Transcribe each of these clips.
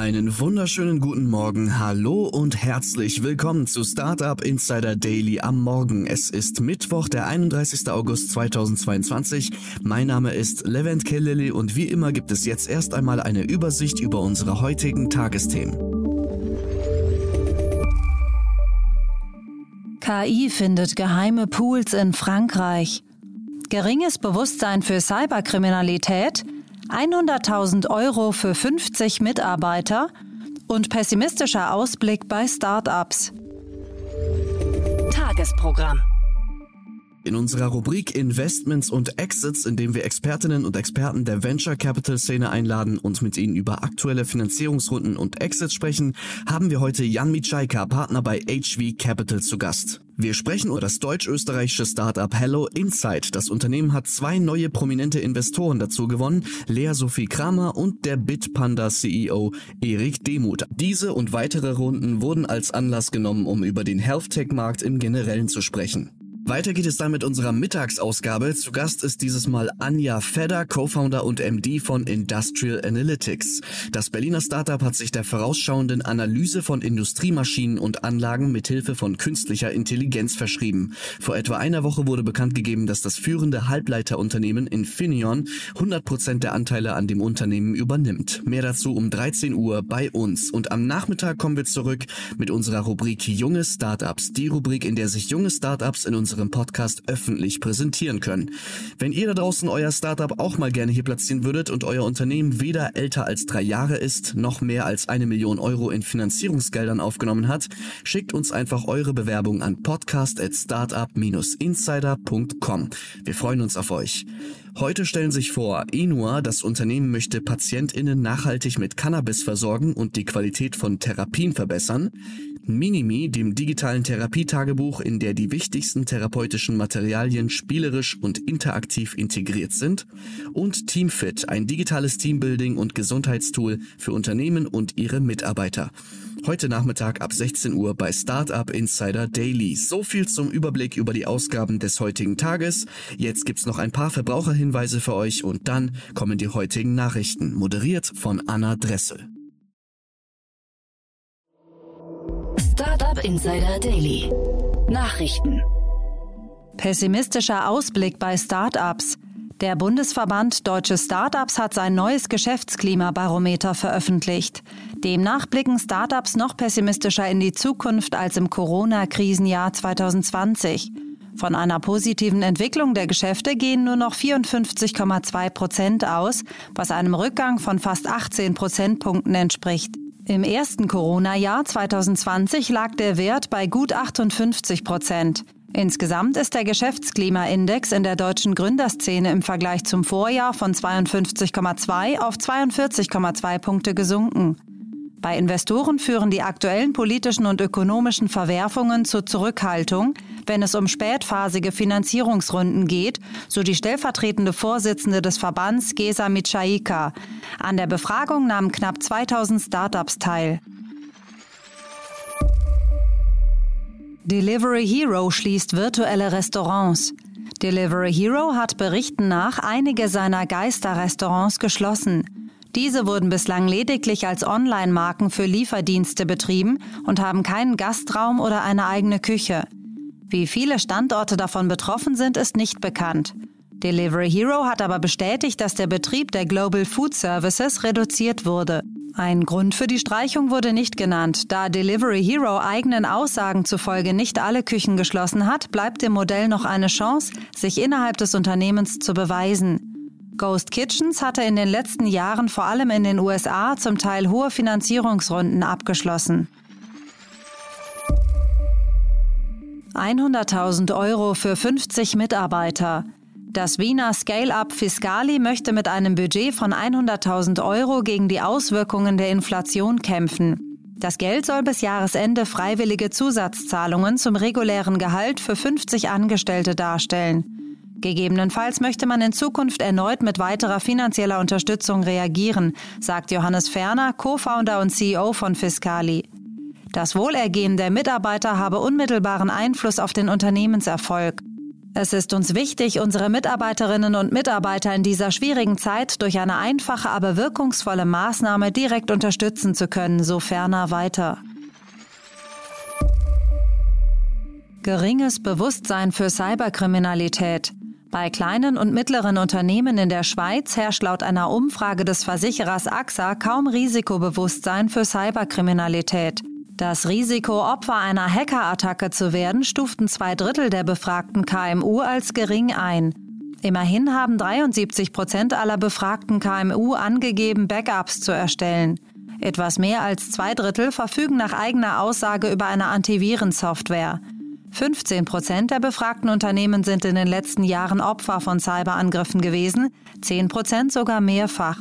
Einen wunderschönen guten Morgen, hallo und herzlich willkommen zu Startup Insider Daily am Morgen. Es ist Mittwoch, der 31. August 2022. Mein Name ist Levent Kelleli und wie immer gibt es jetzt erst einmal eine Übersicht über unsere heutigen Tagesthemen. KI findet geheime Pools in Frankreich. Geringes Bewusstsein für Cyberkriminalität – 100.000 Euro für 50 Mitarbeiter und pessimistischer Ausblick bei Startups. Tagesprogramm. In unserer Rubrik Investments und Exits, in dem wir Expertinnen und Experten der Venture Capital Szene einladen und mit ihnen über aktuelle Finanzierungsrunden und Exits sprechen, haben wir heute Jan Mitschaika, Partner bei HV Capital zu Gast. Wir sprechen über das deutsch-österreichische Startup Hello Insight. Das Unternehmen hat zwei neue prominente Investoren dazu gewonnen, Lea Sophie Kramer und der Bitpanda CEO Erik Demuth. Diese und weitere Runden wurden als Anlass genommen, um über den Health Tech Markt im Generellen zu sprechen. Weiter geht es dann mit unserer Mittagsausgabe. Zu Gast ist dieses Mal Anja Fedder, Co-Founder und MD von Industrial Analytics. Das Berliner Startup hat sich der vorausschauenden Analyse von Industriemaschinen und Anlagen mithilfe von künstlicher Intelligenz verschrieben. Vor etwa einer Woche wurde bekannt gegeben, dass das führende Halbleiterunternehmen Infineon 100% der Anteile an dem Unternehmen übernimmt. Mehr dazu um 13 Uhr bei uns. Und am Nachmittag kommen wir zurück mit unserer Rubrik Junge Startups. Die Rubrik, in der sich junge Startups in unserem unserem Podcast öffentlich präsentieren können. Wenn ihr da draußen euer Startup auch mal gerne hier platzieren würdet und euer Unternehmen weder älter als drei Jahre ist, noch mehr als eine Million Euro in Finanzierungsgeldern aufgenommen hat, schickt uns einfach eure Bewerbung an podcast@startup-insider.com. Wir freuen uns auf euch. Heute stellen sich vor, Enua, das Unternehmen möchte PatientInnen nachhaltig mit Cannabis versorgen und die Qualität von Therapien verbessern. Minimi, dem digitalen Therapietagebuch, in der die wichtigsten therapeutischen Materialien spielerisch und interaktiv integriert sind. Und Teamfit, ein digitales Teambuilding und Gesundheitstool für Unternehmen und ihre Mitarbeiter. Heute Nachmittag ab 16 Uhr bei Startup Insider Daily. So viel zum Überblick über die Ausgaben des heutigen Tages. Jetzt gibt's noch ein paar Verbraucherhinweise für euch und dann kommen die heutigen Nachrichten, moderiert von Anna Dressel. Startup Insider Daily. Nachrichten. Pessimistischer Ausblick bei Startups. Der Bundesverband Deutsche Startups hat sein neues Geschäftsklimabarometer veröffentlicht. Demnach blicken Startups noch pessimistischer in die Zukunft als im Corona-Krisenjahr 2020. Von einer positiven Entwicklung der Geschäfte gehen nur noch 54,2 Prozent aus, was einem Rückgang von fast 18 Prozentpunkten entspricht. Im ersten Corona-Jahr 2020 lag der Wert bei gut 58 Prozent. Insgesamt ist der Geschäftsklimaindex in der deutschen Gründerszene im Vergleich zum Vorjahr von 52,2 auf 42,2 Punkte gesunken. Bei Investoren führen die aktuellen politischen und ökonomischen Verwerfungen zur Zurückhaltung, wenn es um spätphasige Finanzierungsrunden geht, so die stellvertretende Vorsitzende des Verbands Gesa Michaika. An der Befragung nahmen knapp 2000 Startups teil. Delivery Hero schließt virtuelle Restaurants. Delivery Hero hat Berichten nach einige seiner Geisterrestaurants geschlossen. Diese wurden bislang lediglich als Online-Marken für Lieferdienste betrieben und haben keinen Gastraum oder eine eigene Küche. Wie viele Standorte davon betroffen sind, ist nicht bekannt. Delivery Hero hat aber bestätigt, dass der Betrieb der Global Food Services reduziert wurde. Ein Grund für die Streichung wurde nicht genannt. Da Delivery Hero eigenen Aussagen zufolge nicht alle Küchen geschlossen hat, bleibt dem Modell noch eine Chance, sich innerhalb des Unternehmens zu beweisen. Ghost Kitchens hatte in den letzten Jahren vor allem in den USA zum Teil hohe Finanzierungsrunden abgeschlossen. 100.000 Euro für 50 Mitarbeiter. Das Wiener Scale-up Fiscali möchte mit einem Budget von 100.000 Euro gegen die Auswirkungen der Inflation kämpfen. Das Geld soll bis Jahresende freiwillige Zusatzzahlungen zum regulären Gehalt für 50 Angestellte darstellen. Gegebenenfalls möchte man in Zukunft erneut mit weiterer finanzieller Unterstützung reagieren, sagt Johannes Ferner, Co-Founder und CEO von Fiscali. Das Wohlergehen der Mitarbeiter habe unmittelbaren Einfluss auf den Unternehmenserfolg. Es ist uns wichtig, unsere Mitarbeiterinnen und Mitarbeiter in dieser schwierigen Zeit durch eine einfache, aber wirkungsvolle Maßnahme direkt unterstützen zu können, so ferner weiter. Geringes Bewusstsein für Cyberkriminalität. Bei kleinen und mittleren Unternehmen in der Schweiz herrscht laut einer Umfrage des Versicherers AXA kaum Risikobewusstsein für Cyberkriminalität. Das Risiko, Opfer einer Hackerattacke zu werden, stuften zwei Drittel der befragten KMU als gering ein. Immerhin haben 73 Prozent aller befragten KMU angegeben, Backups zu erstellen. Etwas mehr als zwei Drittel verfügen nach eigener Aussage über eine Antivirensoftware. 15 Prozent der befragten Unternehmen sind in den letzten Jahren Opfer von Cyberangriffen gewesen, 10 Prozent sogar mehrfach.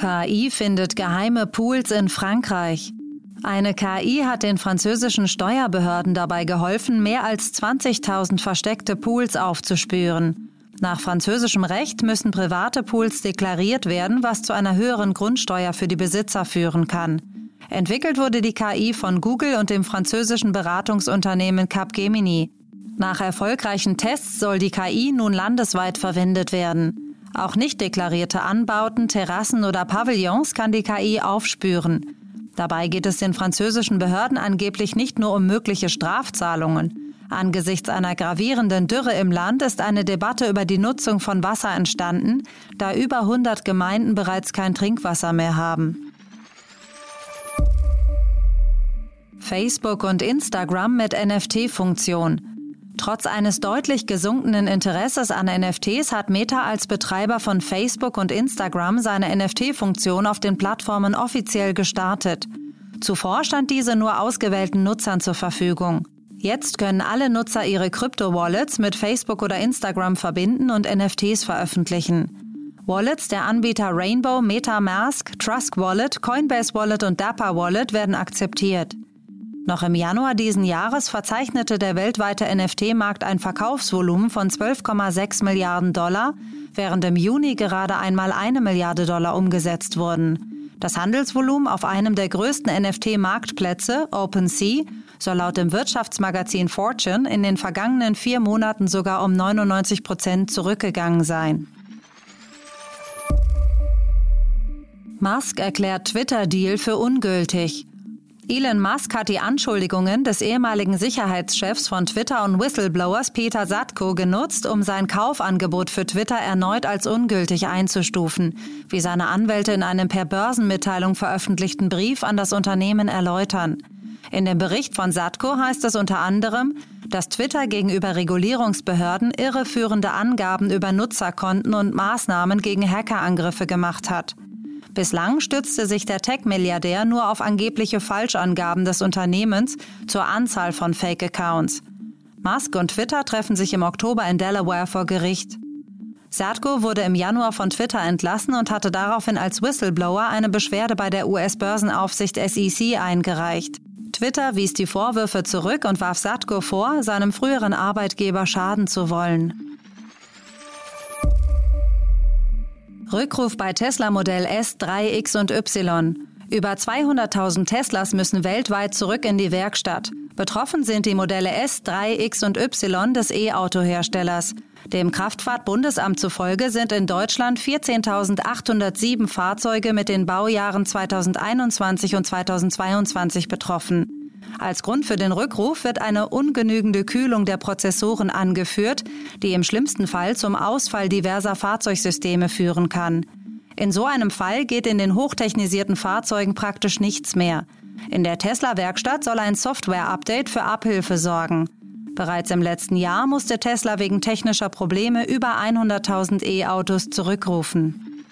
KI findet geheime Pools in Frankreich. Eine KI hat den französischen Steuerbehörden dabei geholfen, mehr als 20.000 versteckte Pools aufzuspüren. Nach französischem Recht müssen private Pools deklariert werden, was zu einer höheren Grundsteuer für die Besitzer führen kann. Entwickelt wurde die KI von Google und dem französischen Beratungsunternehmen Capgemini. Nach erfolgreichen Tests soll die KI nun landesweit verwendet werden. Auch nicht deklarierte Anbauten, Terrassen oder Pavillons kann die KI aufspüren. Dabei geht es den französischen Behörden angeblich nicht nur um mögliche Strafzahlungen. Angesichts einer gravierenden Dürre im Land ist eine Debatte über die Nutzung von Wasser entstanden, da über 100 Gemeinden bereits kein Trinkwasser mehr haben. Facebook und Instagram mit NFT-Funktion. Trotz eines deutlich gesunkenen Interesses an NFTs hat Meta als Betreiber von Facebook und Instagram seine NFT-Funktion auf den Plattformen offiziell gestartet. Zuvor stand diese nur ausgewählten Nutzern zur Verfügung. Jetzt können alle Nutzer ihre Krypto-Wallets mit Facebook oder Instagram verbinden und NFTs veröffentlichen. Wallets der Anbieter Rainbow, MetaMask, Trusk Wallet, Coinbase Wallet und Dapper Wallet werden akzeptiert. Noch im Januar diesen Jahres verzeichnete der weltweite NFT-Markt ein Verkaufsvolumen von 12,6 Milliarden Dollar, während im Juni gerade einmal eine Milliarde Dollar umgesetzt wurden. Das Handelsvolumen auf einem der größten NFT-Marktplätze, OpenSea, soll laut dem Wirtschaftsmagazin Fortune in den vergangenen vier Monaten sogar um 99 Prozent zurückgegangen sein. Musk erklärt Twitter-Deal für ungültig. Elon Musk hat die Anschuldigungen des ehemaligen Sicherheitschefs von Twitter und Whistleblowers Peter Satko genutzt, um sein Kaufangebot für Twitter erneut als ungültig einzustufen, wie seine Anwälte in einem per Börsenmitteilung veröffentlichten Brief an das Unternehmen erläutern. In dem Bericht von Satko heißt es unter anderem, dass Twitter gegenüber Regulierungsbehörden irreführende Angaben über Nutzerkonten und Maßnahmen gegen Hackerangriffe gemacht hat. Bislang stützte sich der Tech-Milliardär nur auf angebliche Falschangaben des Unternehmens zur Anzahl von Fake-Accounts. Musk und Twitter treffen sich im Oktober in Delaware vor Gericht. Satko wurde im Januar von Twitter entlassen und hatte daraufhin als Whistleblower eine Beschwerde bei der US-Börsenaufsicht SEC eingereicht. Twitter wies die Vorwürfe zurück und warf Satko vor, seinem früheren Arbeitgeber schaden zu wollen. Rückruf bei Tesla Modell S, 3X und Y. Über 200.000 Teslas müssen weltweit zurück in die Werkstatt. Betroffen sind die Modelle S, 3X und Y des E-Auto-Herstellers. Dem Kraftfahrtbundesamt zufolge sind in Deutschland 14.807 Fahrzeuge mit den Baujahren 2021 und 2022 betroffen. Als Grund für den Rückruf wird eine ungenügende Kühlung der Prozessoren angeführt, die im schlimmsten Fall zum Ausfall diverser Fahrzeugsysteme führen kann. In so einem Fall geht in den hochtechnisierten Fahrzeugen praktisch nichts mehr. In der Tesla-Werkstatt soll ein Software-Update für Abhilfe sorgen. Bereits im letzten Jahr musste Tesla wegen technischer Probleme über 100.000 E-Autos zurückrufen.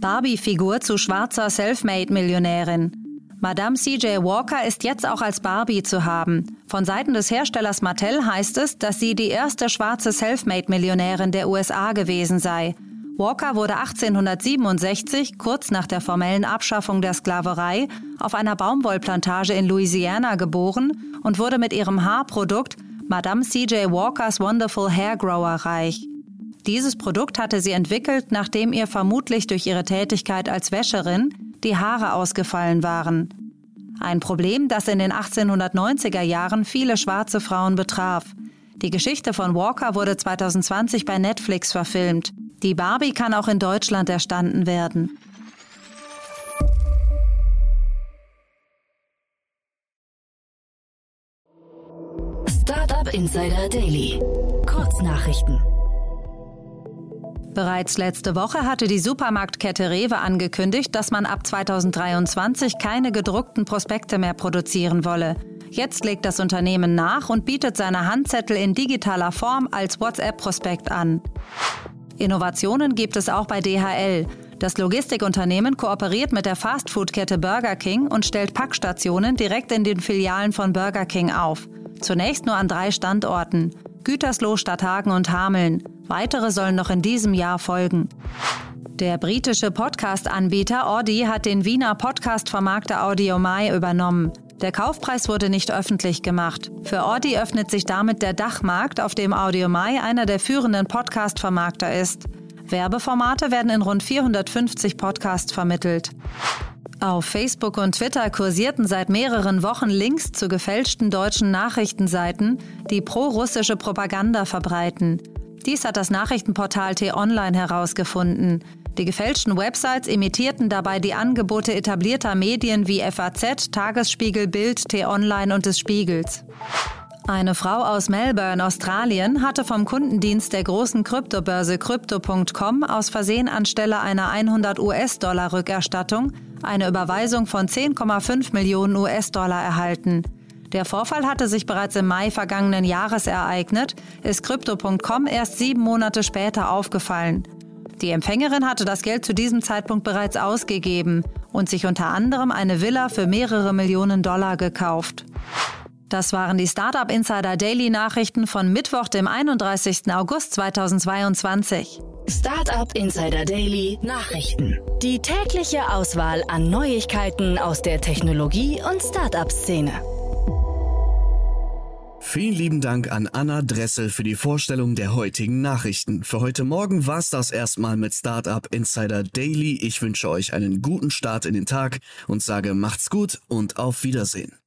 Barbie-Figur zu schwarzer Selfmade-Millionärin. Madame CJ Walker ist jetzt auch als Barbie zu haben. Von Seiten des Herstellers Mattel heißt es, dass sie die erste schwarze Selfmade-Millionärin der USA gewesen sei. Walker wurde 1867, kurz nach der formellen Abschaffung der Sklaverei, auf einer Baumwollplantage in Louisiana geboren und wurde mit ihrem Haarprodukt Madame C.J. Walkers Wonderful Hair Grower reich. Dieses Produkt hatte sie entwickelt, nachdem ihr vermutlich durch ihre Tätigkeit als Wäscherin die Haare ausgefallen waren. Ein Problem, das in den 1890er Jahren viele schwarze Frauen betraf. Die Geschichte von Walker wurde 2020 bei Netflix verfilmt. Die Barbie kann auch in Deutschland erstanden werden. Startup Insider Daily. Kurznachrichten. Bereits letzte Woche hatte die Supermarktkette Rewe angekündigt, dass man ab 2023 keine gedruckten Prospekte mehr produzieren wolle. Jetzt legt das Unternehmen nach und bietet seine Handzettel in digitaler Form als WhatsApp-Prospekt an. Innovationen gibt es auch bei DHL. Das Logistikunternehmen kooperiert mit der Fastfood-Kette Burger King und stellt Packstationen direkt in den Filialen von Burger King auf. Zunächst nur an drei Standorten. Gütersloh, Stadthagen und Hameln. Weitere sollen noch in diesem Jahr folgen. Der britische Podcast-Anbieter Audi hat den Wiener Podcast-Vermarkter AudioMai übernommen. Der Kaufpreis wurde nicht öffentlich gemacht. Für Audi öffnet sich damit der Dachmarkt, auf dem AudioMai einer der führenden Podcast-Vermarkter ist. Werbeformate werden in rund 450 Podcasts vermittelt. Auf Facebook und Twitter kursierten seit mehreren Wochen Links zu gefälschten deutschen Nachrichtenseiten, die pro-russische Propaganda verbreiten. Dies hat das Nachrichtenportal T-Online herausgefunden. Die gefälschten Websites imitierten dabei die Angebote etablierter Medien wie FAZ, Tagesspiegel, Bild, T-Online und des Spiegels. Eine Frau aus Melbourne, Australien, hatte vom Kundendienst der großen Kryptobörse Crypto.com aus Versehen anstelle einer 100 US-Dollar Rückerstattung eine Überweisung von 10,5 Millionen US-Dollar erhalten. Der Vorfall hatte sich bereits im Mai vergangenen Jahres ereignet, ist Crypto.com erst sieben Monate später aufgefallen. Die Empfängerin hatte das Geld zu diesem Zeitpunkt bereits ausgegeben und sich unter anderem eine Villa für mehrere Millionen Dollar gekauft. Das waren die Startup Insider Daily Nachrichten von Mittwoch, dem 31. August 2022. Startup Insider Daily Nachrichten. Die tägliche Auswahl an Neuigkeiten aus der Technologie- und Startup-Szene. Vielen lieben Dank an Anna Dressel für die Vorstellung der heutigen Nachrichten. Für heute Morgen war es das erstmal mit Startup Insider Daily. Ich wünsche euch einen guten Start in den Tag und sage macht's gut und auf Wiedersehen.